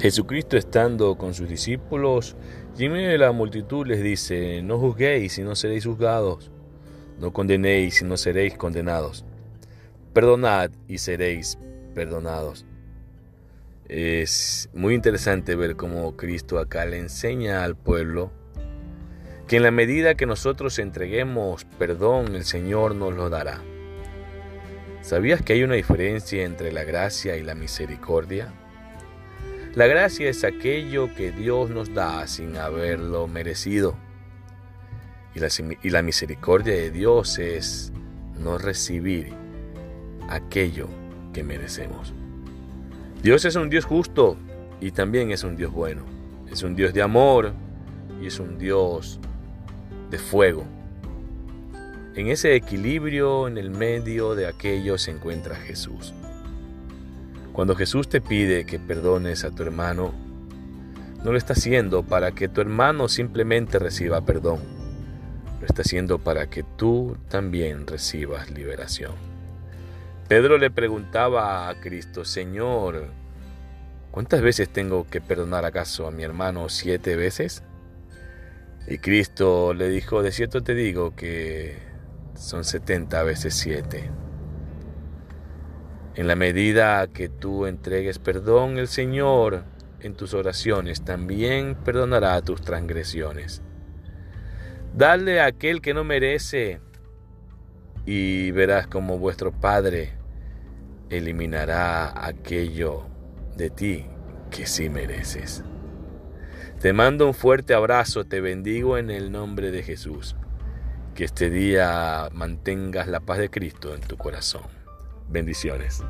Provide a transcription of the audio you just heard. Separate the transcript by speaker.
Speaker 1: Jesucristo estando con sus discípulos y en medio de la multitud les dice, no juzguéis y no seréis juzgados, no condenéis y no seréis condenados, perdonad y seréis perdonados. Es muy interesante ver cómo Cristo acá le enseña al pueblo que en la medida que nosotros entreguemos perdón, el Señor nos lo dará. ¿Sabías que hay una diferencia entre la gracia y la misericordia? La gracia es aquello que Dios nos da sin haberlo merecido. Y la, misericordia de Dios es no recibir aquello que merecemos. Dios es un Dios justo y también es un Dios bueno. Es un Dios de amor y es un Dios de fuego. En ese equilibrio en el medio de aquello se encuentra Jesús. Cuando Jesús te pide que perdones a tu hermano, no lo está haciendo para que tu hermano simplemente reciba perdón. Lo está haciendo para que tú también recibas liberación. Pedro le preguntaba a Cristo, Señor, ¿cuántas veces tengo que perdonar acaso a mi hermano? ¿Siete veces? Y Cristo le dijo, de cierto te digo que son setenta veces siete. En la medida que tú entregues perdón, el Señor en tus oraciones también perdonará tus transgresiones. Dale a aquel que no merece y verás como vuestro Padre eliminará aquello de ti que sí mereces. Te mando un fuerte abrazo, te bendigo en el nombre de Jesús. Que este día mantengas la paz de Cristo en tu corazón. Bendiciones.